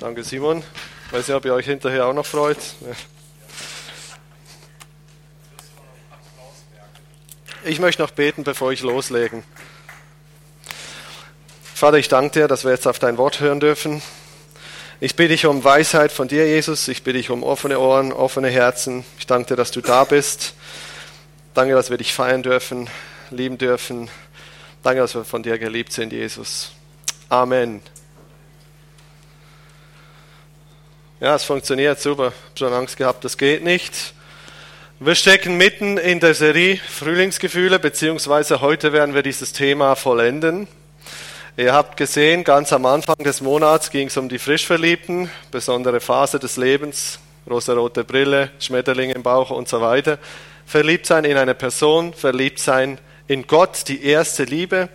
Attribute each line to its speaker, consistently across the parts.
Speaker 1: Danke, Simon. Weiß nicht, ob ihr euch hinterher auch noch freut. Ich möchte noch beten, bevor ich loslegen. Vater, ich danke dir, dass wir jetzt auf dein Wort hören dürfen. Ich bitte dich um Weisheit von dir, Jesus. Ich bitte dich um offene Ohren, offene Herzen. Ich danke dir, dass du da bist. Danke, dass wir dich feiern dürfen, lieben dürfen. Danke, dass wir von dir geliebt sind, Jesus. Amen. Ja, es funktioniert super. Habe schon Angst gehabt, das geht nicht. Wir stecken mitten in der Serie Frühlingsgefühle, beziehungsweise heute werden wir dieses Thema vollenden. Ihr habt gesehen, ganz am Anfang des Monats ging es um die Frischverliebten, besondere Phase des Lebens, rosarote Brille, Schmetterling im Bauch und so weiter. Verliebt sein in eine Person, verliebt sein in Gott, die erste Liebe.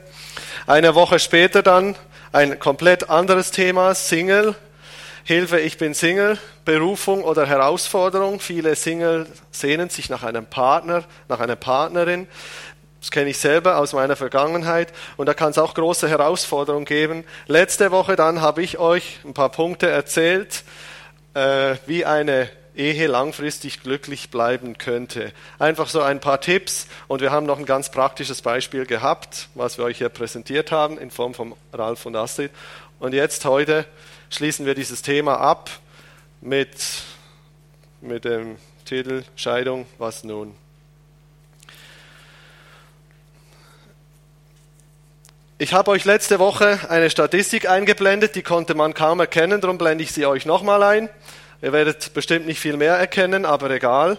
Speaker 1: Eine Woche später dann ein komplett anderes Thema, Single, Hilfe, ich bin Single, Berufung oder Herausforderung. Viele Single sehnen sich nach einem Partner, nach einer Partnerin. Das kenne ich selber aus meiner Vergangenheit. Und da kann es auch große Herausforderungen geben. Letzte Woche dann habe ich euch ein paar Punkte erzählt, äh, wie eine Ehe langfristig glücklich bleiben könnte. Einfach so ein paar Tipps und wir haben noch ein ganz praktisches Beispiel gehabt, was wir euch hier präsentiert haben in Form von Ralf und Astrid. Und jetzt heute schließen wir dieses Thema ab mit, mit dem Titel Scheidung, was nun? Ich habe euch letzte Woche eine Statistik eingeblendet, die konnte man kaum erkennen, darum blende ich sie euch nochmal ein. Ihr werdet bestimmt nicht viel mehr erkennen, aber egal.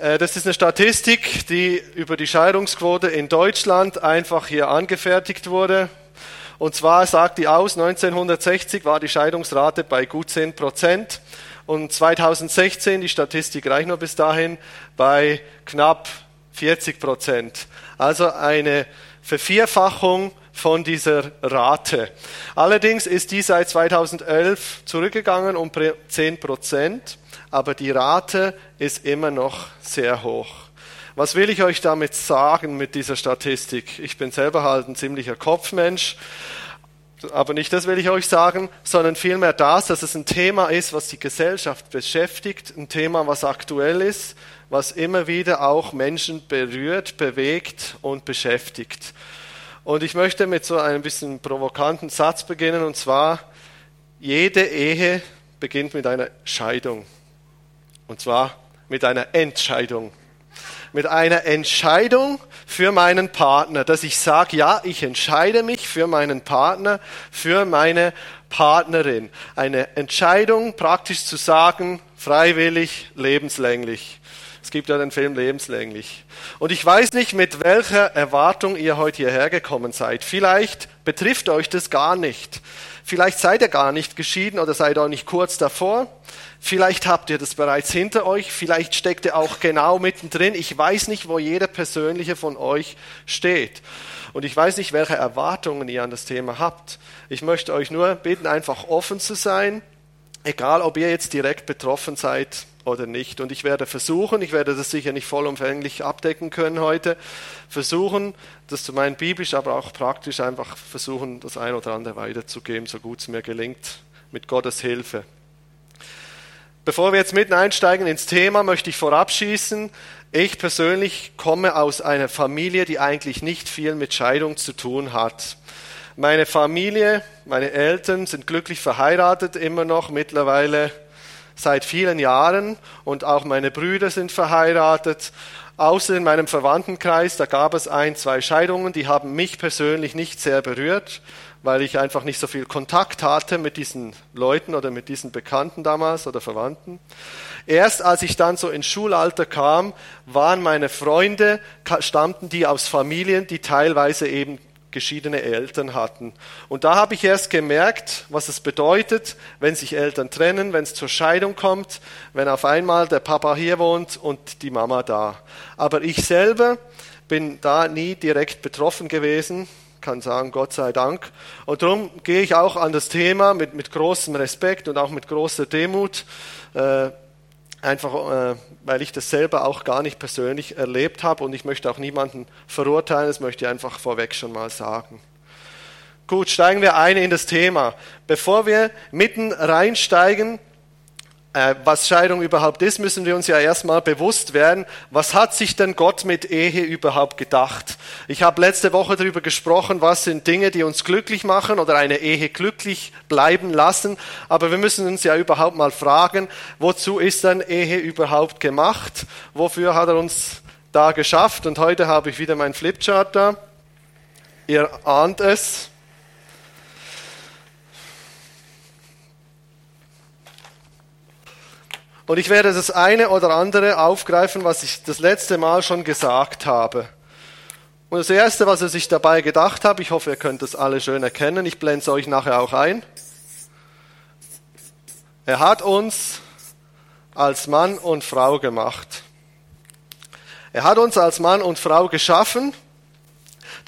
Speaker 1: Äh, das ist eine Statistik, die über die Scheidungsquote in Deutschland einfach hier angefertigt wurde. Und zwar sagt die aus, 1960 war die Scheidungsrate bei gut 10 Prozent und 2016, die Statistik reicht nur bis dahin, bei knapp 40 Prozent. Also eine Vervierfachung von dieser Rate. Allerdings ist die seit 2011 zurückgegangen um 10 Prozent, aber die Rate ist immer noch sehr hoch. Was will ich euch damit sagen mit dieser Statistik? Ich bin selber halt ein ziemlicher Kopfmensch, aber nicht das will ich euch sagen, sondern vielmehr das, dass es ein Thema ist, was die Gesellschaft beschäftigt, ein Thema, was aktuell ist, was immer wieder auch Menschen berührt, bewegt und beschäftigt. Und ich möchte mit so einem bisschen provokanten Satz beginnen, und zwar, jede Ehe beginnt mit einer Scheidung. Und zwar mit einer Entscheidung mit einer Entscheidung für meinen Partner, dass ich sage, ja, ich entscheide mich für meinen Partner, für meine Partnerin. Eine Entscheidung, praktisch zu sagen, freiwillig, lebenslänglich. Es gibt ja den Film Lebenslänglich. Und ich weiß nicht, mit welcher Erwartung ihr heute hierher gekommen seid. Vielleicht betrifft euch das gar nicht. Vielleicht seid ihr gar nicht geschieden oder seid auch nicht kurz davor. Vielleicht habt ihr das bereits hinter euch. Vielleicht steckt ihr auch genau mittendrin. Ich weiß nicht, wo jeder persönliche von euch steht. Und ich weiß nicht, welche Erwartungen ihr an das Thema habt. Ich möchte euch nur bitten, einfach offen zu sein, egal ob ihr jetzt direkt betroffen seid oder nicht. Und ich werde versuchen, ich werde das sicher nicht vollumfänglich abdecken können heute, versuchen, das zu meinen biblisch, aber auch praktisch einfach versuchen, das ein oder andere weiterzugeben, so gut es mir gelingt, mit Gottes Hilfe. Bevor wir jetzt mitten einsteigen ins Thema, möchte ich vorab schießen. Ich persönlich komme aus einer Familie, die eigentlich nicht viel mit Scheidung zu tun hat. Meine Familie, meine Eltern sind glücklich verheiratet, immer noch mittlerweile seit vielen Jahren und auch meine Brüder sind verheiratet. Außer in meinem Verwandtenkreis, da gab es ein, zwei Scheidungen, die haben mich persönlich nicht sehr berührt, weil ich einfach nicht so viel Kontakt hatte mit diesen Leuten oder mit diesen Bekannten damals oder Verwandten. Erst als ich dann so ins Schulalter kam, waren meine Freunde, stammten die aus Familien, die teilweise eben geschiedene Eltern hatten. Und da habe ich erst gemerkt, was es bedeutet, wenn sich Eltern trennen, wenn es zur Scheidung kommt, wenn auf einmal der Papa hier wohnt und die Mama da. Aber ich selber bin da nie direkt betroffen gewesen, kann sagen, Gott sei Dank. Und darum gehe ich auch an das Thema mit, mit großem Respekt und auch mit großer Demut. Äh, Einfach, äh, weil ich das selber auch gar nicht persönlich erlebt habe und ich möchte auch niemanden verurteilen, das möchte ich einfach vorweg schon mal sagen. Gut, steigen wir ein in das Thema. Bevor wir mitten reinsteigen, was Scheidung überhaupt ist, müssen wir uns ja erstmal bewusst werden, was hat sich denn Gott mit Ehe überhaupt gedacht? Ich habe letzte Woche darüber gesprochen, was sind Dinge, die uns glücklich machen oder eine Ehe glücklich bleiben lassen, aber wir müssen uns ja überhaupt mal fragen, wozu ist denn Ehe überhaupt gemacht? Wofür hat er uns da geschafft? Und heute habe ich wieder mein Flipchart da. Ihr ahnt es. Und ich werde das eine oder andere aufgreifen, was ich das letzte Mal schon gesagt habe. Und das Erste, was er sich dabei gedacht hat, ich hoffe, ihr könnt das alle schön erkennen, ich blende es euch nachher auch ein. Er hat uns als Mann und Frau gemacht. Er hat uns als Mann und Frau geschaffen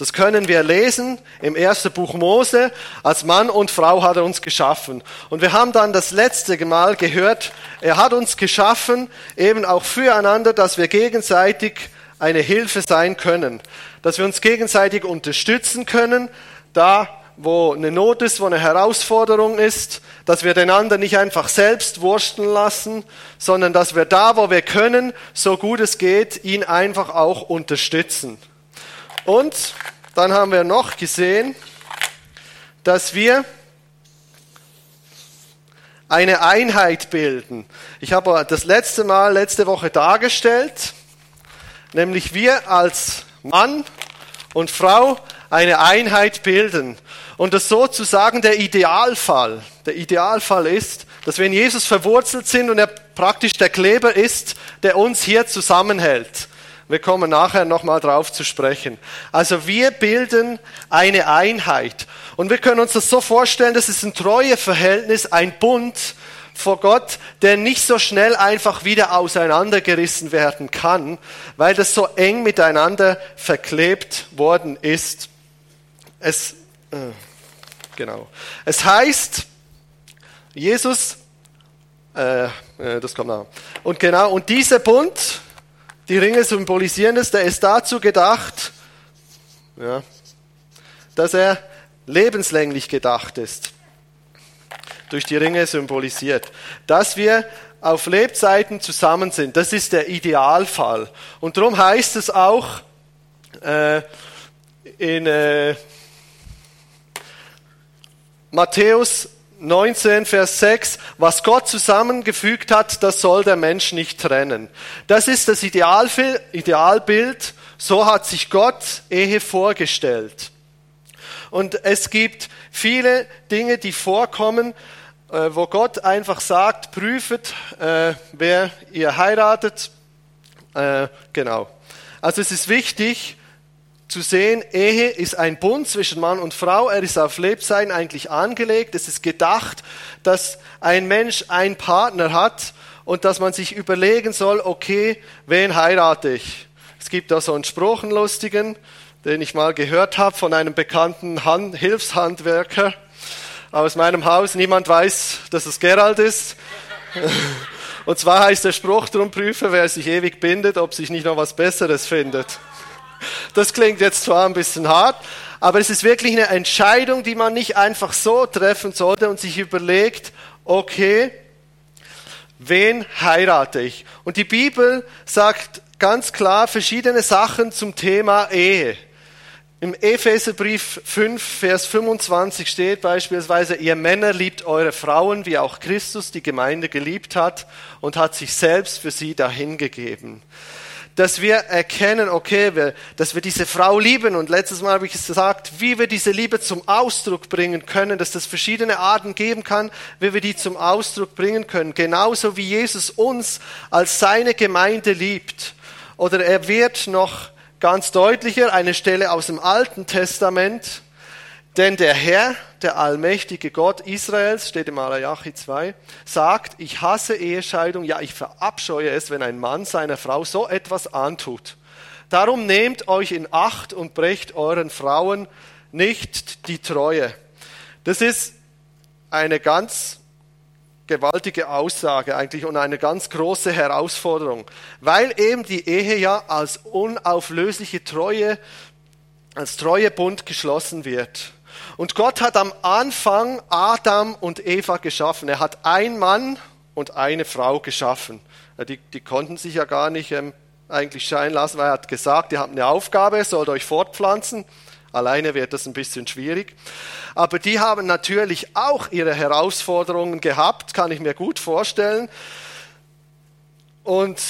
Speaker 1: das können wir lesen im ersten Buch Mose. Als Mann und Frau hat er uns geschaffen. Und wir haben dann das letzte Mal gehört, er hat uns geschaffen, eben auch füreinander, dass wir gegenseitig eine Hilfe sein können. Dass wir uns gegenseitig unterstützen können, da wo eine Not ist, wo eine Herausforderung ist, dass wir den anderen nicht einfach selbst wursten lassen, sondern dass wir da, wo wir können, so gut es geht, ihn einfach auch unterstützen. Und dann haben wir noch gesehen, dass wir eine Einheit bilden. Ich habe das letzte Mal, letzte Woche dargestellt, nämlich wir als Mann und Frau eine Einheit bilden. Und das sozusagen der Idealfall. Der Idealfall ist, dass wir in Jesus verwurzelt sind und er praktisch der Kleber ist, der uns hier zusammenhält. Wir kommen nachher nochmal drauf zu sprechen. Also wir bilden eine Einheit. Und wir können uns das so vorstellen, das ist ein Treueverhältnis, ein Bund vor Gott, der nicht so schnell einfach wieder auseinandergerissen werden kann, weil das so eng miteinander verklebt worden ist. Es, äh, genau. Es heißt, Jesus, äh, äh das kommt nach. Und genau, und dieser Bund, die Ringe symbolisieren es, der ist dazu gedacht, ja, dass er lebenslänglich gedacht ist. Durch die Ringe symbolisiert. Dass wir auf Lebzeiten zusammen sind, das ist der Idealfall. Und darum heißt es auch äh, in äh, Matthäus 19, Vers 6, was Gott zusammengefügt hat, das soll der Mensch nicht trennen. Das ist das Idealbild, so hat sich Gott Ehe vorgestellt. Und es gibt viele Dinge, die vorkommen, äh, wo Gott einfach sagt, prüfet, äh, wer ihr heiratet. Äh, genau. Also es ist wichtig, zu sehen, Ehe ist ein Bund zwischen Mann und Frau, er ist auf Lebsein eigentlich angelegt, es ist gedacht, dass ein Mensch einen Partner hat und dass man sich überlegen soll, okay, wen heirate ich? Es gibt da so einen Spruch, einen lustigen, den ich mal gehört habe von einem bekannten Hand Hilfshandwerker aus meinem Haus. Niemand weiß, dass es Gerald ist. Und zwar heißt der Spruch, drum prüfe, wer sich ewig bindet, ob sich nicht noch was Besseres findet. Das klingt jetzt zwar ein bisschen hart, aber es ist wirklich eine Entscheidung, die man nicht einfach so treffen sollte und sich überlegt, okay, wen heirate ich? Und die Bibel sagt ganz klar verschiedene Sachen zum Thema Ehe. Im Epheserbrief 5, Vers 25 steht beispielsweise, ihr Männer liebt eure Frauen, wie auch Christus die Gemeinde geliebt hat und hat sich selbst für sie dahingegeben dass wir erkennen, okay, wir, dass wir diese Frau lieben. Und letztes Mal habe ich gesagt, wie wir diese Liebe zum Ausdruck bringen können, dass das verschiedene Arten geben kann, wie wir die zum Ausdruck bringen können. Genauso wie Jesus uns als seine Gemeinde liebt. Oder er wird noch ganz deutlicher, eine Stelle aus dem Alten Testament, denn der Herr, der allmächtige Gott Israels, steht im Malachi 2, sagt, ich hasse Ehescheidung, ja, ich verabscheue es, wenn ein Mann seiner Frau so etwas antut. Darum nehmt euch in Acht und brecht euren Frauen nicht die Treue. Das ist eine ganz gewaltige Aussage eigentlich und eine ganz große Herausforderung, weil eben die Ehe ja als unauflösliche Treue, als Treuebund geschlossen wird. Und Gott hat am Anfang Adam und Eva geschaffen. Er hat ein Mann und eine Frau geschaffen. Die, die konnten sich ja gar nicht ähm, eigentlich scheinen lassen, weil er hat gesagt, ihr habt eine Aufgabe, sollt euch fortpflanzen. Alleine wird das ein bisschen schwierig. Aber die haben natürlich auch ihre Herausforderungen gehabt, kann ich mir gut vorstellen. Und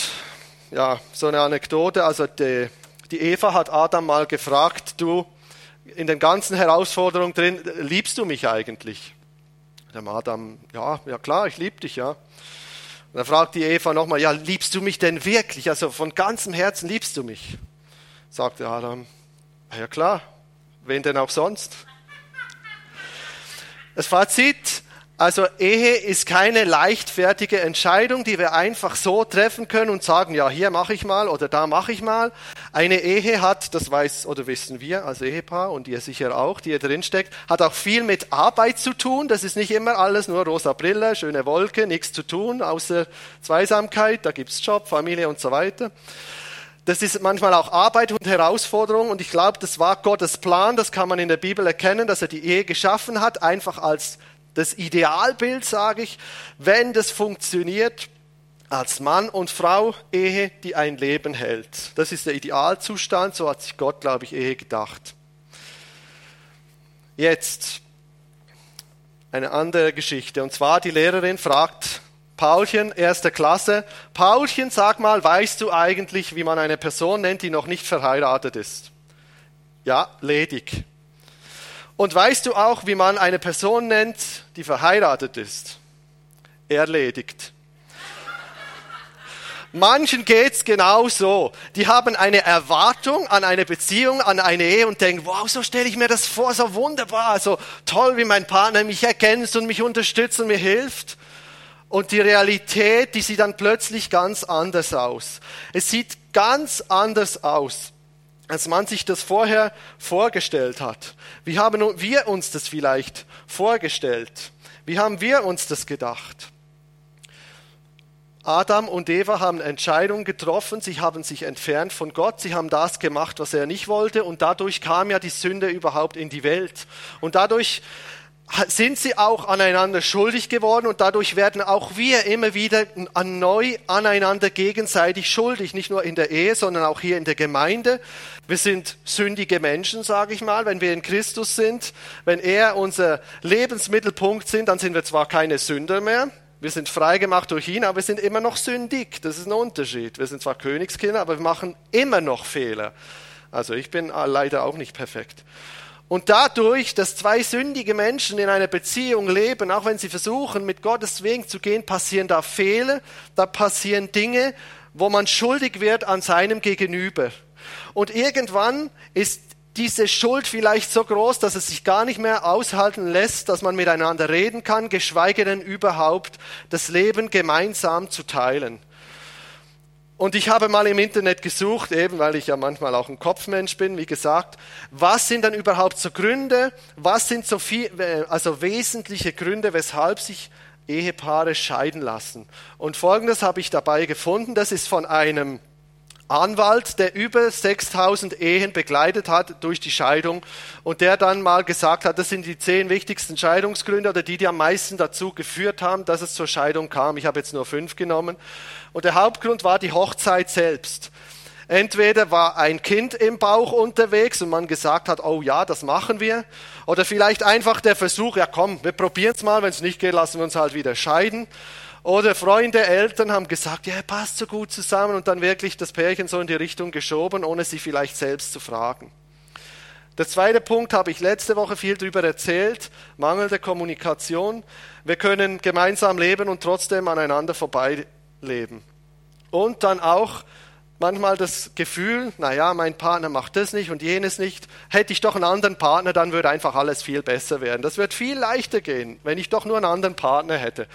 Speaker 1: ja, so eine Anekdote, also die, die Eva hat Adam mal gefragt, du, in den ganzen Herausforderungen drin, liebst du mich eigentlich? Der Adam, ja, ja klar, ich liebe dich, ja. Und dann fragt die Eva nochmal, ja, liebst du mich denn wirklich? Also von ganzem Herzen liebst du mich? Sagt der Adam, ja klar, wen denn auch sonst? Das Fazit, also Ehe ist keine leichtfertige Entscheidung, die wir einfach so treffen können und sagen, ja, hier mache ich mal oder da mache ich mal. Eine Ehe hat, das weiß oder wissen wir als Ehepaar und ihr sicher auch, die ihr drinsteckt, hat auch viel mit Arbeit zu tun. Das ist nicht immer alles nur rosa Brille, schöne Wolke, nichts zu tun, außer Zweisamkeit, da gibt's Job, Familie und so weiter. Das ist manchmal auch Arbeit und Herausforderung und ich glaube, das war Gottes Plan, das kann man in der Bibel erkennen, dass er die Ehe geschaffen hat, einfach als das Idealbild, sage ich, wenn das funktioniert, als Mann und Frau Ehe, die ein Leben hält. Das ist der Idealzustand, so hat sich Gott, glaube ich, Ehe gedacht. Jetzt eine andere Geschichte. Und zwar die Lehrerin fragt Paulchen, erste Klasse, Paulchen, sag mal, weißt du eigentlich, wie man eine Person nennt, die noch nicht verheiratet ist? Ja, ledig. Und weißt du auch, wie man eine Person nennt, die verheiratet ist? Erledigt. Manchen geht's genau so. Die haben eine Erwartung an eine Beziehung, an eine Ehe und denken, wow, so stelle ich mir das vor, so wunderbar, so toll, wie mein Partner mich erkennt und mich unterstützt und mir hilft. Und die Realität, die sieht dann plötzlich ganz anders aus. Es sieht ganz anders aus als man sich das vorher vorgestellt hat. Wie haben wir uns das vielleicht vorgestellt? Wie haben wir uns das gedacht? Adam und Eva haben Entscheidungen getroffen, sie haben sich entfernt von Gott, sie haben das gemacht, was er nicht wollte und dadurch kam ja die Sünde überhaupt in die Welt. Und dadurch sind sie auch aneinander schuldig geworden und dadurch werden auch wir immer wieder neu aneinander gegenseitig schuldig, nicht nur in der Ehe, sondern auch hier in der Gemeinde. Wir sind sündige Menschen, sage ich mal, wenn wir in Christus sind. Wenn er unser Lebensmittelpunkt sind, dann sind wir zwar keine Sünder mehr, wir sind freigemacht durch ihn, aber wir sind immer noch sündig. Das ist ein Unterschied. Wir sind zwar Königskinder, aber wir machen immer noch Fehler. Also ich bin leider auch nicht perfekt. Und dadurch, dass zwei sündige Menschen in einer Beziehung leben, auch wenn sie versuchen, mit Gottes Weg zu gehen, passieren da Fehler, da passieren Dinge, wo man schuldig wird an seinem Gegenüber. Und irgendwann ist diese Schuld vielleicht so groß, dass es sich gar nicht mehr aushalten lässt, dass man miteinander reden kann, geschweige denn überhaupt das Leben gemeinsam zu teilen. Und ich habe mal im Internet gesucht, eben weil ich ja manchmal auch ein Kopfmensch bin, wie gesagt, was sind dann überhaupt so Gründe, was sind so viel, also wesentliche Gründe, weshalb sich Ehepaare scheiden lassen. Und folgendes habe ich dabei gefunden, das ist von einem Anwalt, der über 6000 Ehen begleitet hat durch die Scheidung und der dann mal gesagt hat, das sind die zehn wichtigsten Scheidungsgründe oder die, die am meisten dazu geführt haben, dass es zur Scheidung kam. Ich habe jetzt nur fünf genommen. Und der Hauptgrund war die Hochzeit selbst. Entweder war ein Kind im Bauch unterwegs und man gesagt hat, oh ja, das machen wir. Oder vielleicht einfach der Versuch, ja komm, wir probieren es mal, wenn es nicht geht, lassen wir uns halt wieder scheiden. Oder Freunde, Eltern haben gesagt, ja, passt so gut zusammen und dann wirklich das Pärchen so in die Richtung geschoben, ohne sie vielleicht selbst zu fragen. Der zweite Punkt habe ich letzte Woche viel darüber erzählt, mangelnde Kommunikation. Wir können gemeinsam leben und trotzdem aneinander vorbei leben. Und dann auch manchmal das Gefühl, naja, mein Partner macht das nicht und jenes nicht. Hätte ich doch einen anderen Partner, dann würde einfach alles viel besser werden. Das wird viel leichter gehen, wenn ich doch nur einen anderen Partner hätte.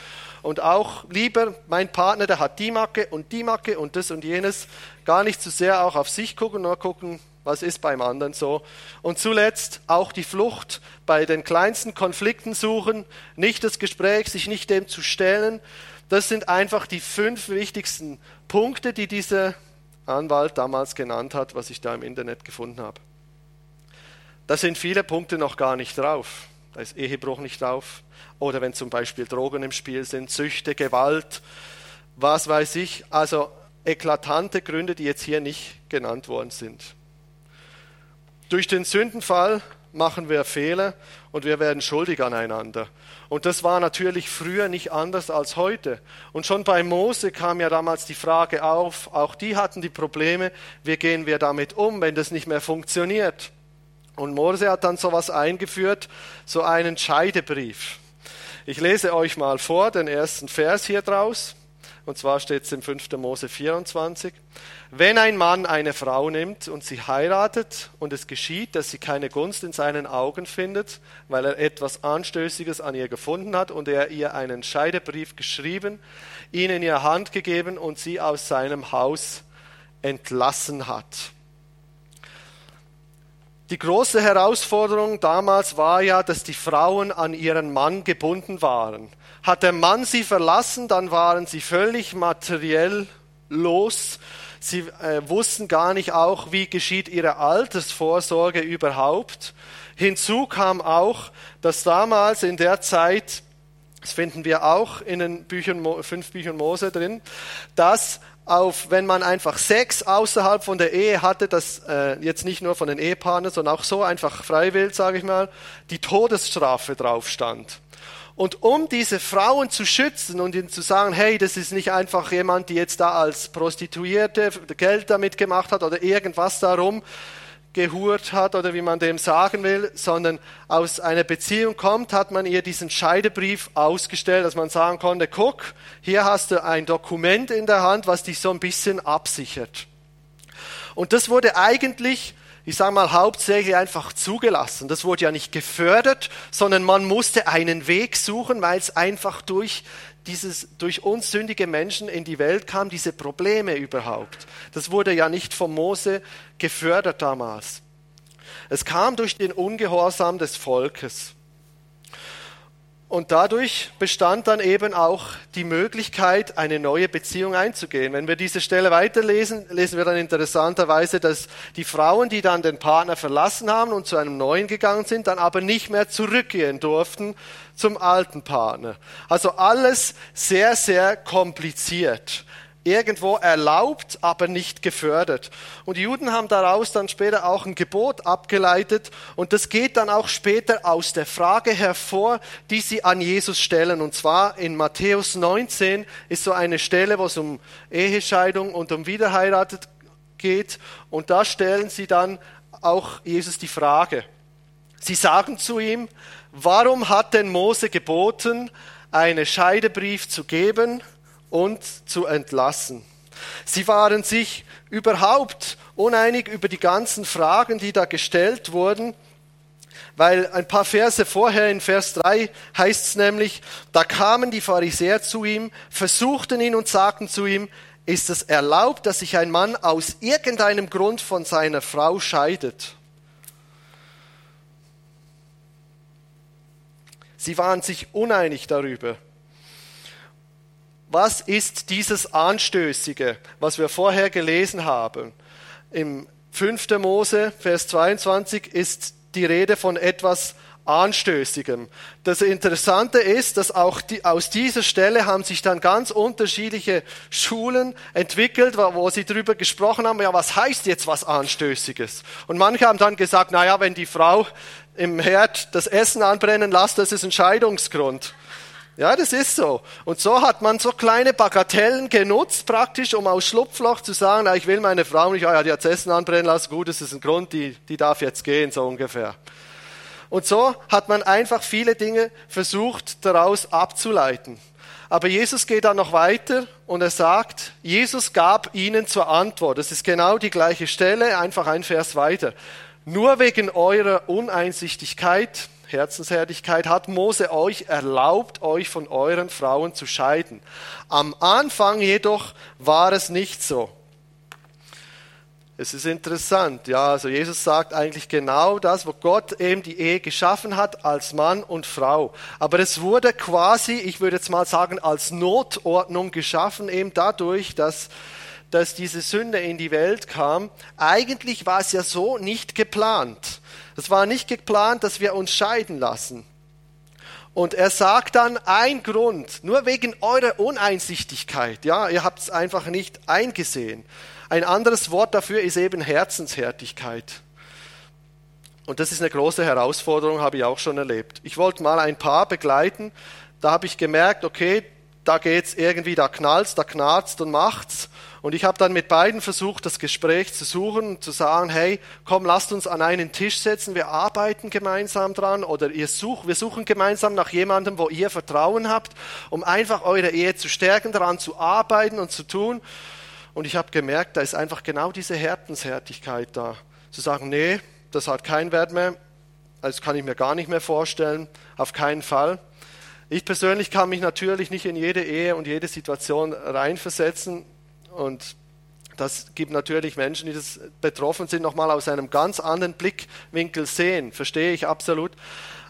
Speaker 1: Und auch lieber, mein Partner, der hat die Macke und die Macke und das und jenes. Gar nicht zu sehr auch auf sich gucken, nur gucken, was ist beim anderen so. Und zuletzt auch die Flucht bei den kleinsten Konflikten suchen, nicht das Gespräch, sich nicht dem zu stellen, das sind einfach die fünf wichtigsten Punkte, die dieser Anwalt damals genannt hat, was ich da im Internet gefunden habe. da sind viele Punkte noch gar nicht drauf. Da ist Ehebruch nicht drauf. Oder wenn zum Beispiel Drogen im Spiel sind, Süchte, Gewalt, was weiß ich. Also eklatante Gründe, die jetzt hier nicht genannt worden sind. Durch den Sündenfall machen wir Fehler und wir werden schuldig aneinander. Und das war natürlich früher nicht anders als heute. Und schon bei Mose kam ja damals die Frage auf, auch die hatten die Probleme, wie gehen wir damit um, wenn das nicht mehr funktioniert. Und Mose hat dann sowas eingeführt, so einen Scheidebrief. Ich lese euch mal vor, den ersten Vers hier draus. Und zwar steht es im 5. Mose 24. Wenn ein Mann eine Frau nimmt und sie heiratet und es geschieht, dass sie keine Gunst in seinen Augen findet, weil er etwas Anstößiges an ihr gefunden hat und er ihr einen Scheidebrief geschrieben, ihn in ihr Hand gegeben und sie aus seinem Haus entlassen hat. Die große Herausforderung damals war ja, dass die Frauen an ihren Mann gebunden waren. Hat der Mann sie verlassen, dann waren sie völlig materiell los. Sie äh, wussten gar nicht auch, wie geschieht ihre Altersvorsorge überhaupt. Hinzu kam auch, dass damals in der Zeit, das finden wir auch in den Büchern, fünf Büchern Mose drin, dass auf, wenn man einfach Sex außerhalb von der Ehe hatte, das äh, jetzt nicht nur von den Ehepartnern, sondern auch so einfach freiwillig, sage ich mal, die Todesstrafe drauf stand. Und um diese Frauen zu schützen und ihnen zu sagen, hey, das ist nicht einfach jemand, die jetzt da als Prostituierte Geld damit gemacht hat oder irgendwas darum, gehurt hat oder wie man dem sagen will, sondern aus einer Beziehung kommt, hat man ihr diesen Scheidebrief ausgestellt, dass man sagen konnte, guck, hier hast du ein Dokument in der Hand, was dich so ein bisschen absichert. Und das wurde eigentlich, ich sage mal, hauptsächlich einfach zugelassen. Das wurde ja nicht gefördert, sondern man musste einen Weg suchen, weil es einfach durch dieses durch uns sündige Menschen in die Welt kam, diese Probleme überhaupt. Das wurde ja nicht von Mose gefördert damals. Es kam durch den Ungehorsam des Volkes. Und dadurch bestand dann eben auch die Möglichkeit, eine neue Beziehung einzugehen. Wenn wir diese Stelle weiterlesen, lesen wir dann interessanterweise, dass die Frauen, die dann den Partner verlassen haben und zu einem neuen gegangen sind, dann aber nicht mehr zurückgehen durften zum alten Partner. Also alles sehr, sehr kompliziert irgendwo erlaubt, aber nicht gefördert. Und die Juden haben daraus dann später auch ein Gebot abgeleitet und das geht dann auch später aus der Frage hervor, die sie an Jesus stellen. Und zwar in Matthäus 19 ist so eine Stelle, wo es um Ehescheidung und um Wiederheiratet geht und da stellen sie dann auch Jesus die Frage. Sie sagen zu ihm, warum hat denn Mose geboten, einen Scheidebrief zu geben? Und zu entlassen. Sie waren sich überhaupt uneinig über die ganzen Fragen, die da gestellt wurden, weil ein paar Verse vorher in Vers 3 heißt es nämlich, da kamen die Pharisäer zu ihm, versuchten ihn und sagten zu ihm, ist es erlaubt, dass sich ein Mann aus irgendeinem Grund von seiner Frau scheidet? Sie waren sich uneinig darüber was ist dieses Anstößige, was wir vorher gelesen haben? Im 5. Mose, Vers 22, ist die Rede von etwas Anstößigem. Das Interessante ist, dass auch die, aus dieser Stelle haben sich dann ganz unterschiedliche Schulen entwickelt, wo sie darüber gesprochen haben, ja, was heißt jetzt was Anstößiges? Und manche haben dann gesagt, na ja, wenn die Frau im Herd das Essen anbrennen lässt, das ist ein Scheidungsgrund. Ja, das ist so. Und so hat man so kleine Bagatellen genutzt, praktisch, um aus Schlupfloch zu sagen, na, ich will meine Frau nicht, ah, ja, die hat Essen anbrennen lassen, gut, das ist ein Grund, die, die darf jetzt gehen, so ungefähr. Und so hat man einfach viele Dinge versucht, daraus abzuleiten. Aber Jesus geht dann noch weiter und er sagt, Jesus gab ihnen zur Antwort. Das ist genau die gleiche Stelle, einfach ein Vers weiter. Nur wegen eurer Uneinsichtigkeit Herzenshärtigkeit hat Mose euch erlaubt, euch von euren Frauen zu scheiden. Am Anfang jedoch war es nicht so. Es ist interessant, ja, also Jesus sagt eigentlich genau das, wo Gott eben die Ehe geschaffen hat als Mann und Frau. Aber es wurde quasi, ich würde jetzt mal sagen, als Notordnung geschaffen, eben dadurch, dass, dass diese Sünde in die Welt kam. Eigentlich war es ja so nicht geplant. Das war nicht geplant, dass wir uns scheiden lassen. Und er sagt dann, ein Grund, nur wegen eurer Uneinsichtigkeit, ja, ihr habt es einfach nicht eingesehen. Ein anderes Wort dafür ist eben Herzenshärtigkeit. Und das ist eine große Herausforderung, habe ich auch schon erlebt. Ich wollte mal ein Paar begleiten, da habe ich gemerkt, okay, da geht's irgendwie, da knallt's, da knarzt und macht's. Und ich habe dann mit beiden versucht, das Gespräch zu suchen und zu sagen, hey, komm, lasst uns an einen Tisch setzen, wir arbeiten gemeinsam dran oder ihr sucht, wir suchen gemeinsam nach jemandem, wo ihr Vertrauen habt, um einfach eure Ehe zu stärken, daran zu arbeiten und zu tun. Und ich habe gemerkt, da ist einfach genau diese Herzenshärtigkeit da. Zu sagen, nee, das hat keinen Wert mehr, das kann ich mir gar nicht mehr vorstellen, auf keinen Fall. Ich persönlich kann mich natürlich nicht in jede Ehe und jede Situation reinversetzen. Und das gibt natürlich Menschen, die das betroffen sind, nochmal aus einem ganz anderen Blickwinkel sehen. Verstehe ich absolut.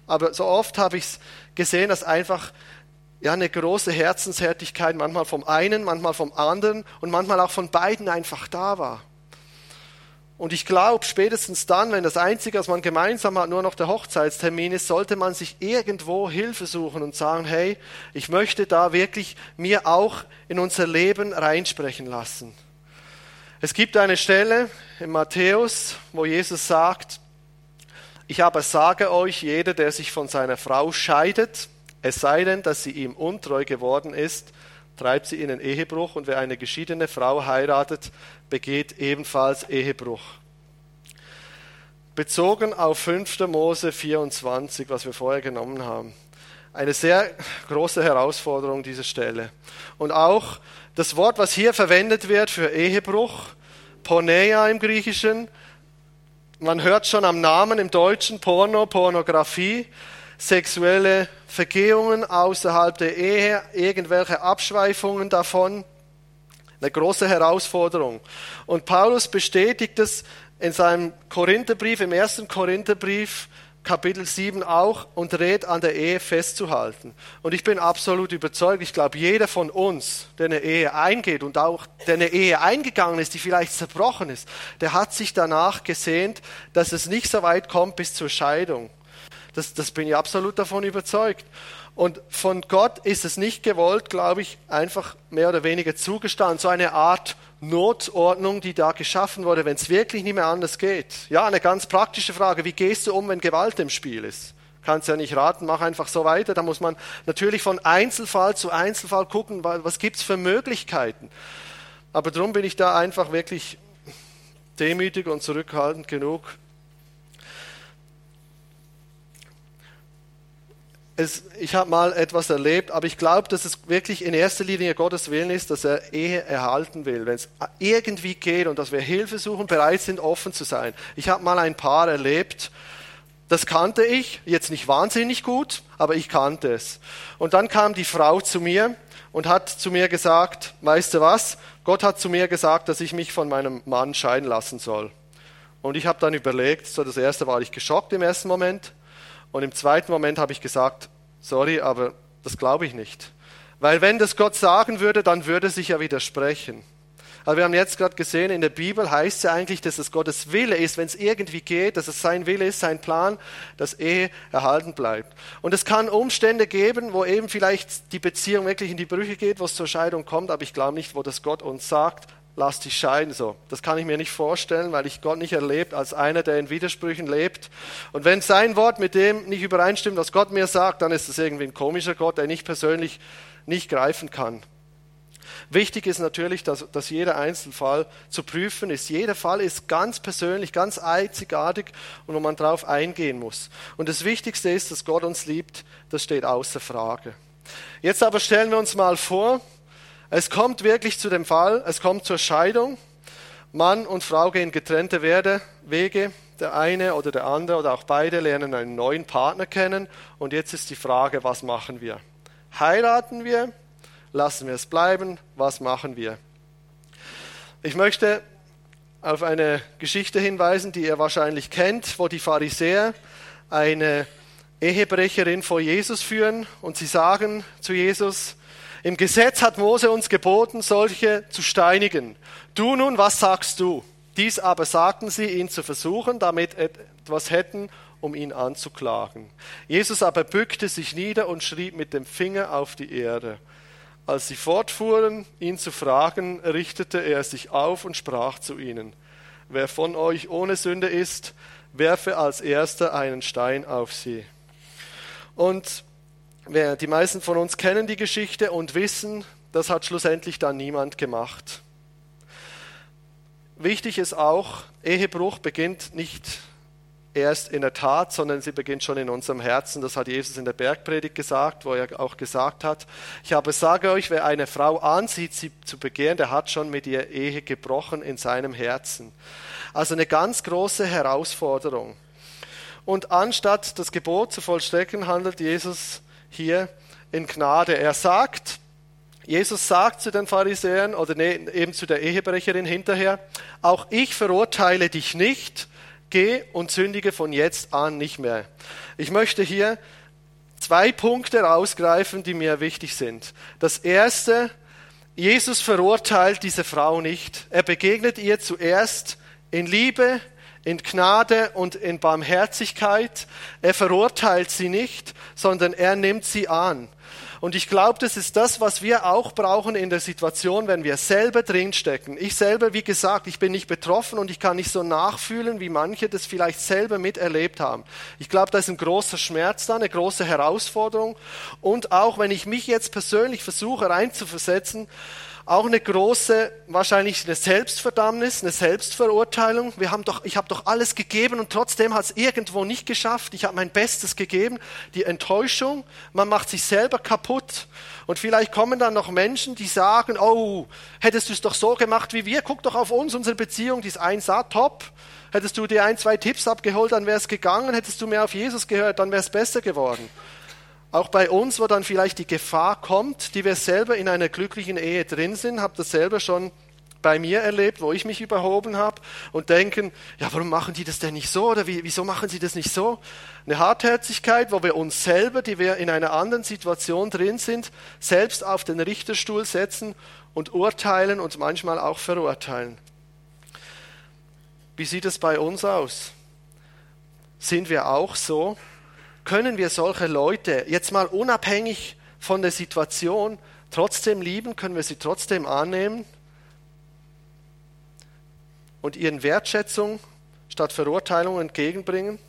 Speaker 1: Aber so oft habe ich es gesehen, dass einfach ja, eine große Herzenshärtigkeit manchmal vom einen, manchmal vom anderen und manchmal auch von beiden einfach da war. Und ich glaube, spätestens dann, wenn das Einzige, was man gemeinsam hat, nur noch der Hochzeitstermin ist, sollte man sich irgendwo Hilfe suchen und sagen, hey, ich möchte da wirklich mir auch in unser Leben reinsprechen lassen. Es gibt eine Stelle in Matthäus, wo Jesus sagt, ich aber sage euch, jeder, der sich von seiner Frau scheidet, es sei denn, dass sie ihm untreu geworden ist, treibt sie in den Ehebruch und wer eine geschiedene Frau heiratet, begeht ebenfalls Ehebruch. Bezogen auf 5. Mose 24, was wir vorher genommen haben. Eine sehr große Herausforderung, diese Stelle. Und auch das Wort, was hier verwendet wird für Ehebruch, Poneia im Griechischen, man hört schon am Namen im Deutschen Porno, Pornografie, sexuelle Vergehungen außerhalb der Ehe, irgendwelche Abschweifungen davon. Eine große Herausforderung. Und Paulus bestätigt es in seinem Korintherbrief, im ersten Korintherbrief, Kapitel 7 auch, und rät an der Ehe festzuhalten. Und ich bin absolut überzeugt, ich glaube, jeder von uns, der eine Ehe eingeht und auch der eine Ehe eingegangen ist, die vielleicht zerbrochen ist, der hat sich danach gesehnt, dass es nicht so weit kommt bis zur Scheidung. Das, das bin ich absolut davon überzeugt. Und von Gott ist es nicht gewollt, glaube ich, einfach mehr oder weniger zugestanden. So eine Art Notordnung, die da geschaffen wurde, wenn es wirklich nicht mehr anders geht. Ja, eine ganz praktische Frage. Wie gehst du um, wenn Gewalt im Spiel ist? Kannst ja nicht raten, mach einfach so weiter. Da muss man natürlich von Einzelfall zu Einzelfall gucken, was gibt es für Möglichkeiten. Aber darum bin ich da einfach wirklich demütig und zurückhaltend genug, es, ich habe mal etwas erlebt, aber ich glaube, dass es wirklich in erster Linie Gottes Willen ist, dass er Ehe erhalten will, wenn es irgendwie geht und dass wir Hilfe suchen, bereit sind, offen zu sein. Ich habe mal ein Paar erlebt, das kannte ich, jetzt nicht wahnsinnig gut, aber ich kannte es. Und dann kam die Frau zu mir und hat zu mir gesagt, weißt du was, Gott hat zu mir gesagt, dass ich mich von meinem Mann scheiden lassen soll. Und ich habe dann überlegt, so das erste war ich geschockt im ersten Moment, und im zweiten Moment habe ich gesagt, sorry, aber das glaube ich nicht. Weil wenn das Gott sagen würde, dann würde sich ja widersprechen. Aber wir haben jetzt gerade gesehen, in der Bibel heißt es ja eigentlich, dass es Gottes Wille ist, wenn es irgendwie geht, dass es sein Wille ist, sein Plan, dass Ehe erhalten bleibt. Und es kann Umstände geben, wo eben vielleicht die Beziehung wirklich in die Brüche geht, wo es zur Scheidung kommt, aber ich glaube nicht, wo das Gott uns sagt, lass dich scheiden so. Das kann ich mir nicht vorstellen, weil ich Gott nicht erlebt als einer, der in Widersprüchen lebt. Und wenn sein Wort mit dem nicht übereinstimmt, was Gott mir sagt, dann ist es irgendwie ein komischer Gott, der ich persönlich nicht greifen kann. Wichtig ist natürlich, dass, dass jeder Einzelfall zu prüfen ist. Jeder Fall ist ganz persönlich, ganz einzigartig und wo man darauf eingehen muss. Und das Wichtigste ist, dass Gott uns liebt, das steht außer Frage. Jetzt aber stellen wir uns mal vor, es kommt wirklich zu dem Fall, es kommt zur Scheidung. Mann und Frau gehen getrennte Wege. Der eine oder der andere oder auch beide lernen einen neuen Partner kennen. Und jetzt ist die Frage, was machen wir? Heiraten wir? Lassen wir es bleiben? Was machen wir? Ich möchte auf eine Geschichte hinweisen, die ihr wahrscheinlich kennt, wo die Pharisäer eine Ehebrecherin vor Jesus führen und sie sagen zu Jesus, im Gesetz hat Mose uns geboten, solche zu steinigen. Du nun, was sagst du? Dies aber sagten sie, ihn zu versuchen, damit etwas hätten, um ihn anzuklagen. Jesus aber bückte sich nieder und schrieb mit dem Finger auf die Erde. Als sie fortfuhren, ihn zu fragen, richtete er sich auf und sprach zu ihnen, Wer von euch ohne Sünde ist, werfe als erster einen Stein auf sie. Und die meisten von uns kennen die Geschichte und wissen, das hat schlussendlich dann niemand gemacht. Wichtig ist auch, Ehebruch beginnt nicht erst in der Tat, sondern sie beginnt schon in unserem Herzen. Das hat Jesus in der Bergpredigt gesagt, wo er auch gesagt hat, ich habe sage euch, wer eine Frau ansieht, sie zu begehren, der hat schon mit ihr Ehe gebrochen in seinem Herzen. Also eine ganz große Herausforderung. Und anstatt das Gebot zu vollstrecken, handelt Jesus hier in Gnade. Er sagt, Jesus sagt zu den Pharisäern oder nee, eben zu der Ehebrecherin hinterher, auch ich verurteile dich nicht, geh und sündige von jetzt an nicht mehr. Ich möchte hier zwei Punkte rausgreifen, die mir wichtig sind. Das erste, Jesus verurteilt diese Frau nicht. Er begegnet ihr zuerst in Liebe, in Gnade und in Barmherzigkeit. Er verurteilt sie nicht, sondern er nimmt sie an. Und ich glaube, das ist das, was wir auch brauchen in der Situation, wenn wir selber drinstecken. Ich selber, wie gesagt, ich bin nicht betroffen und ich kann nicht so nachfühlen, wie manche das vielleicht selber miterlebt haben. Ich glaube, da ist ein großer Schmerz da, eine große Herausforderung. Und auch wenn ich mich jetzt persönlich versuche reinzuversetzen, auch eine große, wahrscheinlich eine Selbstverdammnis, eine Selbstverurteilung. Wir haben doch, ich habe doch alles gegeben und trotzdem hat es irgendwo nicht geschafft. Ich habe mein Bestes gegeben. Die Enttäuschung, man macht sich selber kaputt. Und vielleicht kommen dann noch Menschen, die sagen, oh, hättest du es doch so gemacht wie wir, guck doch auf uns, unsere Beziehung, die ist 1A top. Hättest du dir ein, zwei Tipps abgeholt, dann wäre es gegangen. Hättest du mehr auf Jesus gehört, dann wäre es besser geworden. Auch bei uns, wo dann vielleicht die Gefahr kommt, die wir selber in einer glücklichen Ehe drin sind, habe das selber schon bei mir erlebt, wo ich mich überhoben habe und denken, ja, warum machen die das denn nicht so oder wie, wieso machen sie das nicht so? Eine Hartherzigkeit, wo wir uns selber, die wir in einer anderen Situation drin sind, selbst auf den Richterstuhl setzen und urteilen und manchmal auch verurteilen. Wie sieht es bei uns aus? Sind wir auch so? Können wir solche Leute jetzt mal unabhängig von der Situation trotzdem lieben, können wir sie trotzdem annehmen und ihren Wertschätzung statt Verurteilung entgegenbringen?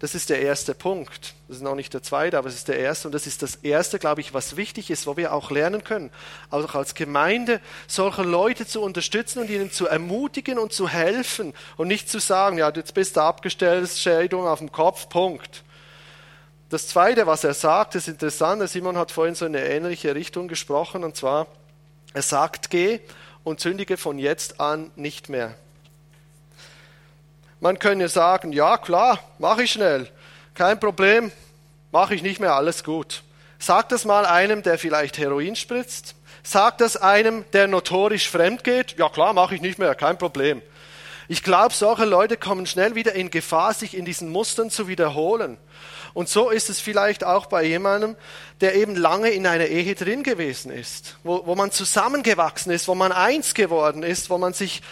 Speaker 1: Das ist der erste Punkt. Das ist noch nicht der zweite, aber es ist der erste. Und das ist das erste, glaube ich, was wichtig ist, wo wir auch lernen können, auch als Gemeinde solche Leute zu unterstützen und ihnen zu ermutigen und zu helfen und nicht zu sagen, ja, jetzt bist du abgestellt, Schädigung auf dem Kopf, Punkt. Das Zweite, was er sagt, ist interessant. Simon hat vorhin so in eine ähnliche Richtung gesprochen, und zwar, er sagt, geh und sündige von jetzt an nicht mehr. Man könnte sagen, ja klar, mache ich schnell, kein Problem, mache ich nicht mehr, alles gut. Sag das mal einem, der vielleicht Heroin spritzt. Sag das einem, der notorisch fremd geht. Ja klar, mache ich nicht mehr, kein Problem. Ich glaube, solche Leute kommen schnell wieder in Gefahr, sich in diesen Mustern zu wiederholen. Und so ist es vielleicht auch bei jemandem, der eben lange in einer Ehe drin gewesen ist, wo, wo man zusammengewachsen ist, wo man eins geworden ist, wo man sich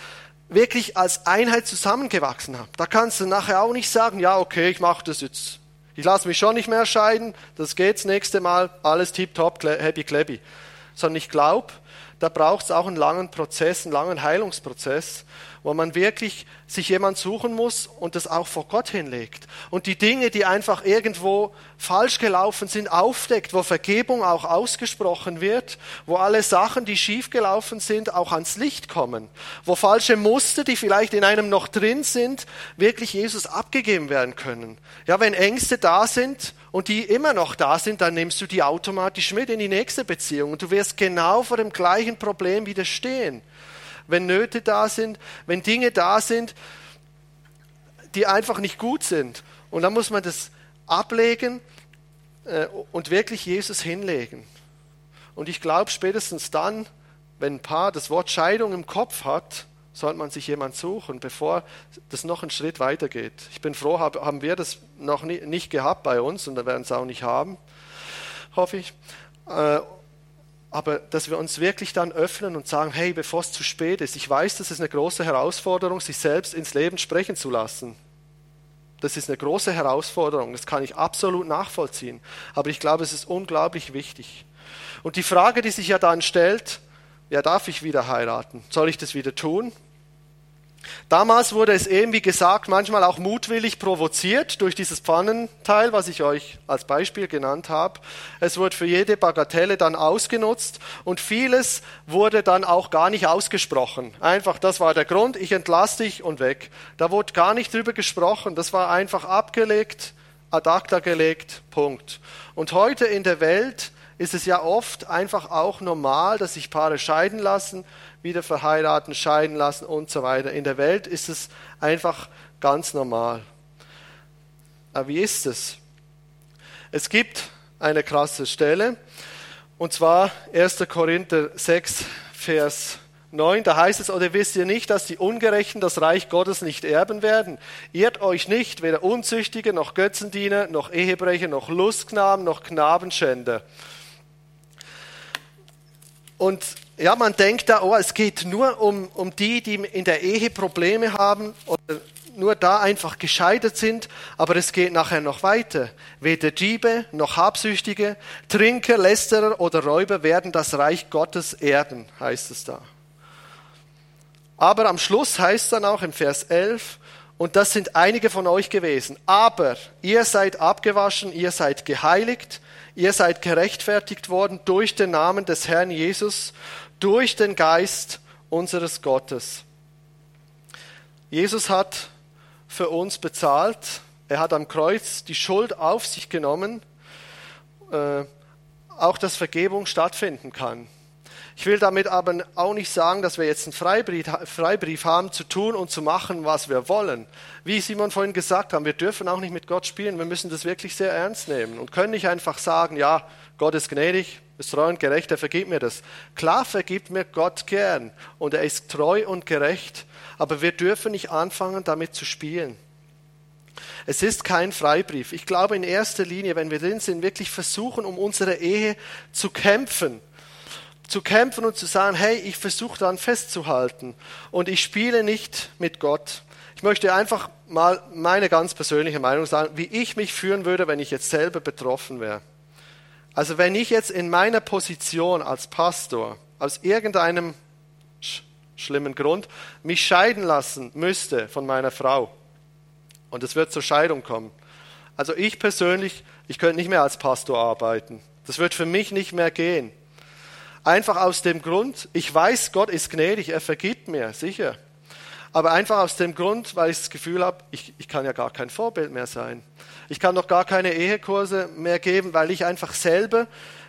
Speaker 1: wirklich als Einheit zusammengewachsen hat. Da kannst du nachher auch nicht sagen, ja, okay, ich mache das jetzt. Ich lasse mich schon nicht mehr scheiden, das geht's nächste Mal, alles tipptopp, happy clappy. Sondern ich glaube, da braucht es auch einen langen Prozess, einen langen Heilungsprozess, wo man wirklich sich jemand suchen muss und das auch vor Gott hinlegt. Und die Dinge, die einfach irgendwo falsch gelaufen sind, aufdeckt, wo Vergebung auch ausgesprochen wird, wo alle Sachen, die schief gelaufen sind, auch ans Licht kommen, wo falsche Muster, die vielleicht in einem noch drin sind, wirklich Jesus abgegeben werden können. Ja, wenn Ängste da sind und die immer noch da sind, dann nimmst du die automatisch mit in die nächste Beziehung und du wirst genau vor dem gleichen Problem wieder stehen wenn Nöte da sind, wenn Dinge da sind, die einfach nicht gut sind. Und dann muss man das ablegen äh, und wirklich Jesus hinlegen. Und ich glaube, spätestens dann, wenn ein Paar das Wort Scheidung im Kopf hat, sollte man sich jemand suchen, bevor das noch einen Schritt weitergeht. Ich bin froh, haben wir das noch nicht gehabt bei uns und da werden es auch nicht haben, hoffe ich. Aber dass wir uns wirklich dann öffnen und sagen, hey, bevor es zu spät ist, ich weiß, das ist eine große Herausforderung, sich selbst ins Leben sprechen zu lassen. Das ist eine große Herausforderung, das kann ich absolut nachvollziehen. Aber ich glaube, es ist unglaublich wichtig. Und die Frage, die sich ja dann stellt, ja, darf ich wieder heiraten? Soll ich das wieder tun? Damals wurde es eben, wie gesagt, manchmal auch mutwillig provoziert durch dieses Pfannenteil, was ich euch als Beispiel genannt habe. Es wurde für jede Bagatelle dann ausgenutzt und vieles wurde dann auch gar nicht ausgesprochen. Einfach, das war der Grund, ich entlasse dich und weg. Da wurde gar nicht drüber gesprochen, das war einfach abgelegt, ad acta gelegt, Punkt. Und heute in der Welt ist es ja oft einfach auch normal, dass sich Paare scheiden lassen, wieder verheiraten, scheiden lassen und so weiter. In der Welt ist es einfach ganz normal. Aber wie ist es? Es gibt eine krasse Stelle, und zwar 1. Korinther 6, Vers 9, da heißt es, oder wisst ihr nicht, dass die Ungerechten das Reich Gottes nicht erben werden? Irrt euch nicht, weder Unzüchtige, noch Götzendiener, noch Ehebrecher, noch Lustknaben, noch Knabenschänder. Und ja, man denkt da, oh, es geht nur um, um die, die in der Ehe Probleme haben oder nur da einfach gescheitert sind, aber es geht nachher noch weiter. Weder Diebe noch Habsüchtige, Trinker, Lästerer oder Räuber werden das Reich Gottes erben, heißt es da. Aber am Schluss heißt es dann auch im Vers 11, und das sind einige von euch gewesen, aber ihr seid abgewaschen, ihr seid geheiligt, ihr seid gerechtfertigt worden durch den Namen des Herrn Jesus, durch den Geist unseres Gottes. Jesus hat für uns bezahlt. Er hat am Kreuz die Schuld auf sich genommen, äh, auch dass Vergebung stattfinden kann. Ich will damit aber auch nicht sagen, dass wir jetzt einen Freibrief, Freibrief haben, zu tun und zu machen, was wir wollen. Wie Simon vorhin gesagt hat, wir dürfen auch nicht mit Gott spielen, wir müssen das wirklich sehr ernst nehmen und können nicht einfach sagen, ja, Gott ist gnädig, ist treu und gerecht, er vergibt mir das. Klar vergibt mir Gott gern und er ist treu und gerecht, aber wir dürfen nicht anfangen, damit zu spielen. Es ist kein Freibrief. Ich glaube in erster Linie, wenn wir drin sind, wirklich versuchen, um unsere Ehe zu kämpfen zu kämpfen und zu sagen, hey, ich versuche daran festzuhalten und ich spiele nicht mit Gott. Ich möchte einfach mal meine ganz persönliche Meinung sagen, wie ich mich führen würde, wenn ich jetzt selber betroffen wäre. Also wenn ich jetzt in meiner Position als Pastor aus irgendeinem sch schlimmen Grund mich scheiden lassen müsste von meiner Frau und es wird zur Scheidung kommen. Also ich persönlich, ich könnte nicht mehr als Pastor arbeiten. Das wird für mich nicht mehr gehen. Einfach aus dem Grund, ich weiß, Gott ist gnädig, er vergibt mir, sicher. Aber einfach aus dem Grund, weil ich das Gefühl habe, ich, ich kann ja gar kein Vorbild mehr sein. Ich kann doch gar keine Ehekurse mehr geben, weil ich einfach selber,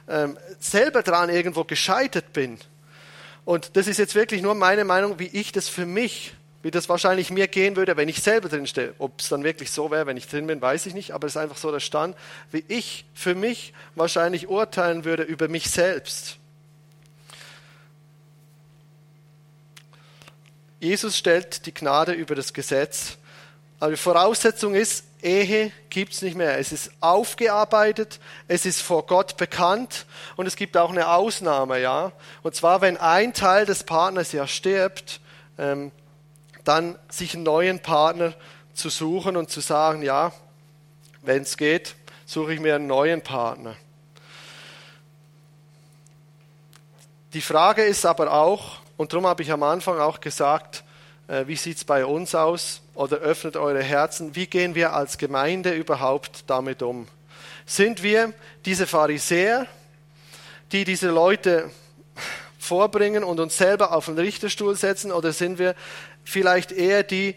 Speaker 1: ähm, selber dran irgendwo gescheitert bin. Und das ist jetzt wirklich nur meine Meinung, wie ich das für mich, wie das wahrscheinlich mir gehen würde, wenn ich selber drin stehe. Ob es dann wirklich so wäre, wenn ich drin bin, weiß ich nicht, aber es ist einfach so der Stand, wie ich für mich wahrscheinlich urteilen würde über mich selbst. Jesus stellt die Gnade über das Gesetz. Aber die Voraussetzung ist, Ehe gibt es nicht mehr. Es ist aufgearbeitet, es ist vor Gott bekannt und es gibt auch eine Ausnahme, ja. Und zwar, wenn ein Teil des Partners ja stirbt, ähm, dann sich einen neuen Partner zu suchen und zu sagen, ja, wenn es geht, suche ich mir einen neuen Partner. Die Frage ist aber auch, und darum habe ich am Anfang auch gesagt, äh, wie sieht es bei uns aus? Oder öffnet eure Herzen. Wie gehen wir als Gemeinde überhaupt damit um? Sind wir diese Pharisäer, die diese Leute vorbringen und uns selber auf den Richterstuhl setzen? Oder sind wir vielleicht eher die,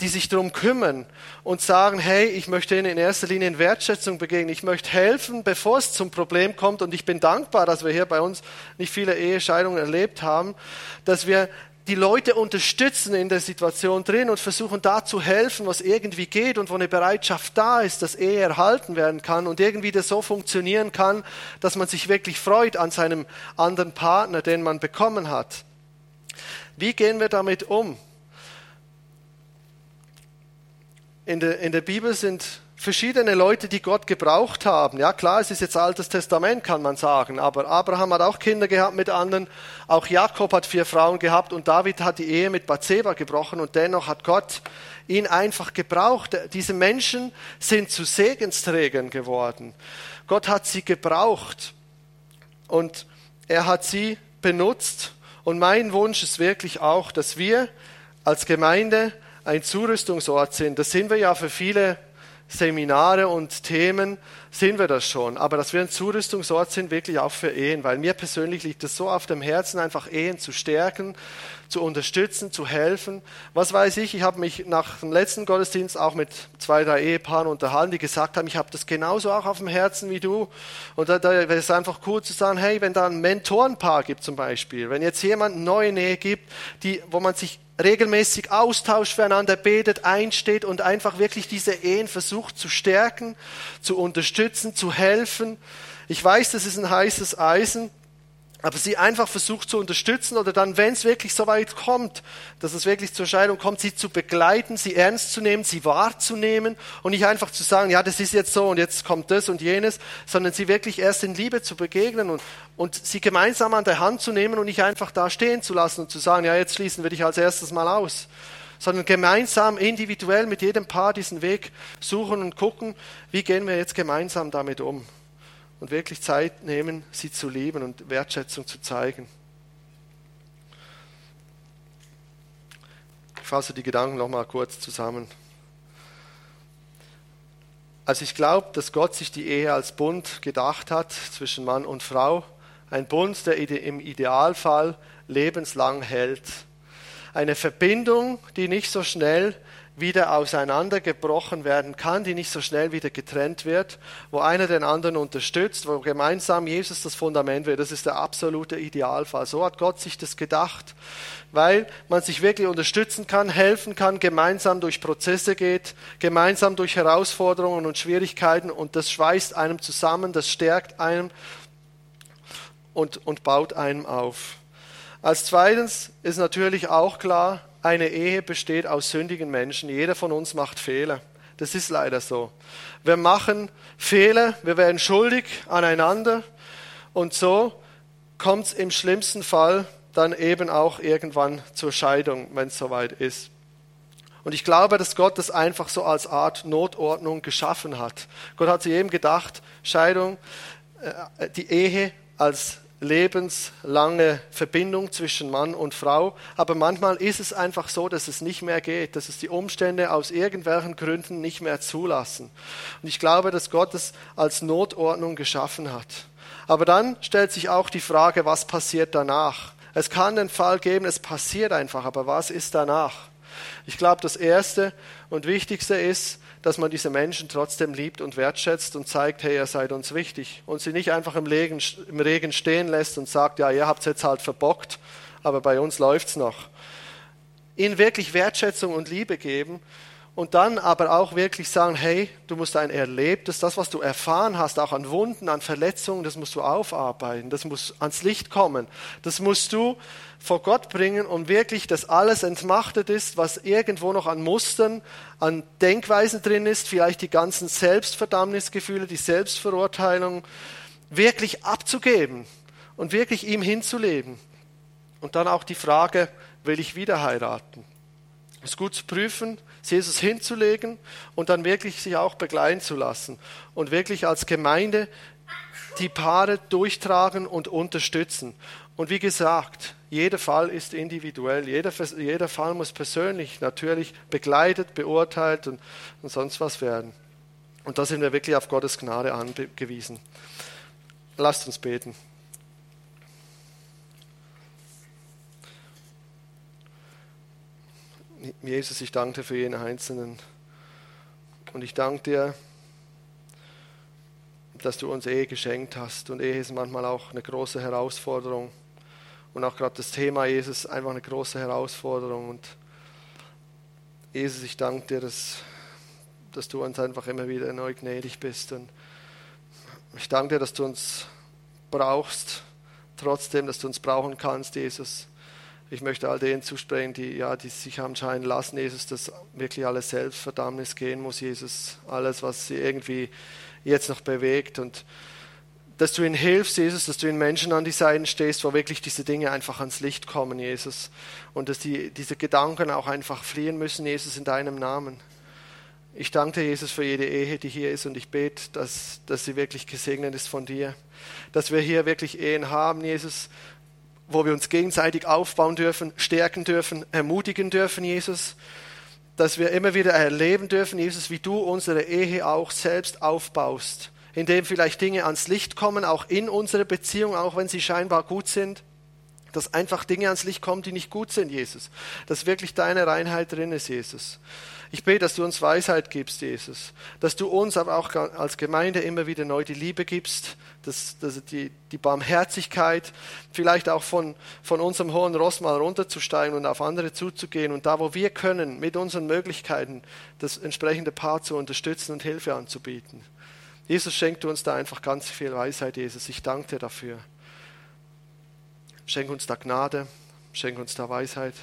Speaker 1: die sich darum kümmern und sagen, hey, ich möchte ihnen in erster Linie in Wertschätzung begegnen, ich möchte helfen, bevor es zum Problem kommt und ich bin dankbar, dass wir hier bei uns nicht viele Ehescheidungen erlebt haben, dass wir die Leute unterstützen in der Situation drin und versuchen da zu helfen, was irgendwie geht und wo eine Bereitschaft da ist, dass Ehe erhalten werden kann und irgendwie das so funktionieren kann, dass man sich wirklich freut an seinem anderen Partner, den man bekommen hat. Wie gehen wir damit um? In der, in der Bibel sind verschiedene Leute, die Gott gebraucht haben. Ja, klar, es ist jetzt Altes Testament, kann man sagen, aber Abraham hat auch Kinder gehabt mit anderen, auch Jakob hat vier Frauen gehabt und David hat die Ehe mit Bathseba gebrochen und dennoch hat Gott ihn einfach gebraucht. Diese Menschen sind zu Segensträgern geworden. Gott hat sie gebraucht und er hat sie benutzt. Und mein Wunsch ist wirklich auch, dass wir als Gemeinde ein Zurüstungsort sind. Das sind wir ja für viele Seminare und Themen sind wir das schon. Aber dass wir ein Zurüstungsort sind, wirklich auch für Ehen, weil mir persönlich liegt es so auf dem Herzen, einfach Ehen zu stärken, zu unterstützen, zu helfen. Was weiß ich, ich habe mich nach dem letzten Gottesdienst auch mit zwei, drei Ehepaaren unterhalten, die gesagt haben, ich habe das genauso auch auf dem Herzen wie du. Und da, da wäre es einfach cool zu sagen, hey, wenn da ein Mentorenpaar gibt zum Beispiel, wenn jetzt jemand eine neue Nähe gibt, die, wo man sich regelmäßig austauscht, füreinander betet, einsteht und einfach wirklich diese Ehen versucht zu stärken, zu unterstützen, zu helfen. Ich weiß, das ist ein heißes Eisen, aber sie einfach versucht zu unterstützen oder dann, wenn es wirklich so weit kommt, dass es wirklich zur Scheidung kommt, sie zu begleiten, sie ernst zu nehmen, sie wahrzunehmen und nicht einfach zu sagen, ja, das ist jetzt so und jetzt kommt das und jenes, sondern sie wirklich erst in Liebe zu begegnen und, und sie gemeinsam an der Hand zu nehmen und nicht einfach da stehen zu lassen und zu sagen, ja, jetzt schließen wir dich als erstes mal aus, sondern gemeinsam, individuell mit jedem Paar diesen Weg suchen und gucken, wie gehen wir jetzt gemeinsam damit um und wirklich Zeit nehmen, sie zu lieben und Wertschätzung zu zeigen. Ich fasse die Gedanken noch mal kurz zusammen. Also ich glaube, dass Gott sich die Ehe als Bund gedacht hat zwischen Mann und Frau. Ein Bund, der im Idealfall lebenslang hält. Eine Verbindung, die nicht so schnell wieder auseinandergebrochen werden kann, die nicht so schnell wieder getrennt wird, wo einer den anderen unterstützt, wo gemeinsam Jesus das Fundament wird. Das ist der absolute Idealfall. So hat Gott sich das gedacht, weil man sich wirklich unterstützen kann, helfen kann, gemeinsam durch Prozesse geht, gemeinsam durch Herausforderungen und Schwierigkeiten und das schweißt einem zusammen, das stärkt einem und, und baut einem auf. Als zweitens ist natürlich auch klar, eine Ehe besteht aus sündigen Menschen. Jeder von uns macht Fehler. Das ist leider so. Wir machen Fehler, wir werden schuldig aneinander und so kommt es im schlimmsten Fall dann eben auch irgendwann zur Scheidung, wenn es soweit ist. Und ich glaube, dass Gott das einfach so als Art Notordnung geschaffen hat. Gott hat sich eben gedacht, Scheidung, äh, die Ehe als lebenslange Verbindung zwischen Mann und Frau. Aber manchmal ist es einfach so, dass es nicht mehr geht, dass es die Umstände aus irgendwelchen Gründen nicht mehr zulassen. Und ich glaube, dass Gott es als Notordnung geschaffen hat. Aber dann stellt sich auch die Frage, was passiert danach? Es kann den Fall geben, es passiert einfach, aber was ist danach? Ich glaube, das Erste und Wichtigste ist, dass man diese Menschen trotzdem liebt und wertschätzt und zeigt, hey, ihr seid uns wichtig. Und sie nicht einfach im Regen, im Regen stehen lässt und sagt, ja, ihr habt es jetzt halt verbockt, aber bei uns läuft es noch. Ihnen wirklich Wertschätzung und Liebe geben und dann aber auch wirklich sagen, hey, du musst ein Erlebtes, das, was du erfahren hast, auch an Wunden, an Verletzungen, das musst du aufarbeiten, das muss ans Licht kommen. Das musst du vor Gott bringen und wirklich, dass alles entmachtet ist, was irgendwo noch an Mustern, an Denkweisen drin ist, vielleicht die ganzen Selbstverdammnisgefühle, die Selbstverurteilung, wirklich abzugeben und wirklich ihm hinzuleben. Und dann auch die Frage, will ich wieder heiraten? Es gut zu prüfen, Jesus hinzulegen und dann wirklich sich auch begleiten zu lassen und wirklich als Gemeinde die Paare durchtragen und unterstützen. Und wie gesagt, jeder Fall ist individuell, jeder, jeder Fall muss persönlich natürlich begleitet, beurteilt und, und sonst was werden. Und da sind wir wirklich auf Gottes Gnade angewiesen. Lasst uns beten. Jesus, ich danke dir für jeden Einzelnen. Und ich danke dir, dass du uns Ehe geschenkt hast. Und Ehe ist manchmal auch eine große Herausforderung. Und auch gerade das Thema Jesus einfach eine große Herausforderung. Und Jesus, ich danke dir, dass, dass du uns einfach immer wieder neu gnädig bist. Und ich danke dir, dass du uns brauchst, trotzdem, dass du uns brauchen kannst, Jesus. Ich möchte all denen zusprechen, die, ja, die sich haben scheinen lassen, Jesus, dass wirklich alles Selbstverdammnis gehen muss, Jesus. Alles, was sie irgendwie jetzt noch bewegt und dass du ihnen hilfst, Jesus, dass du ihnen Menschen an die Seiten stehst, wo wirklich diese Dinge einfach ans Licht kommen, Jesus. Und dass die, diese Gedanken auch einfach fliehen müssen, Jesus, in deinem Namen. Ich danke dir, Jesus, für jede Ehe, die hier ist und ich bete, dass, dass sie wirklich gesegnet ist von dir. Dass wir hier wirklich Ehen haben, Jesus, wo wir uns gegenseitig aufbauen dürfen, stärken dürfen, ermutigen dürfen, Jesus. Dass wir immer wieder erleben dürfen, Jesus, wie du unsere Ehe auch selbst aufbaust in dem vielleicht Dinge ans Licht kommen, auch in unserer Beziehung, auch wenn sie scheinbar gut sind, dass einfach Dinge ans Licht kommen, die nicht gut sind, Jesus. Dass wirklich deine Reinheit drin ist, Jesus. Ich bete, dass du uns Weisheit gibst, Jesus. Dass du uns aber auch als Gemeinde immer wieder neu die Liebe gibst, dass, dass die, die Barmherzigkeit, vielleicht auch von, von unserem hohen Ross mal runterzusteigen und auf andere zuzugehen und da, wo wir können, mit unseren Möglichkeiten, das entsprechende Paar zu unterstützen und Hilfe anzubieten. Jesus schenkt uns da einfach ganz viel Weisheit, Jesus. Ich danke dir dafür. Schenk uns da Gnade, schenk uns da Weisheit,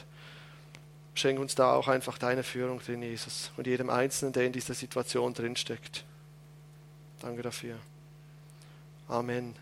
Speaker 1: schenk uns da auch einfach deine Führung drin, Jesus. Und jedem Einzelnen, der in dieser Situation drinsteckt. Danke dafür. Amen.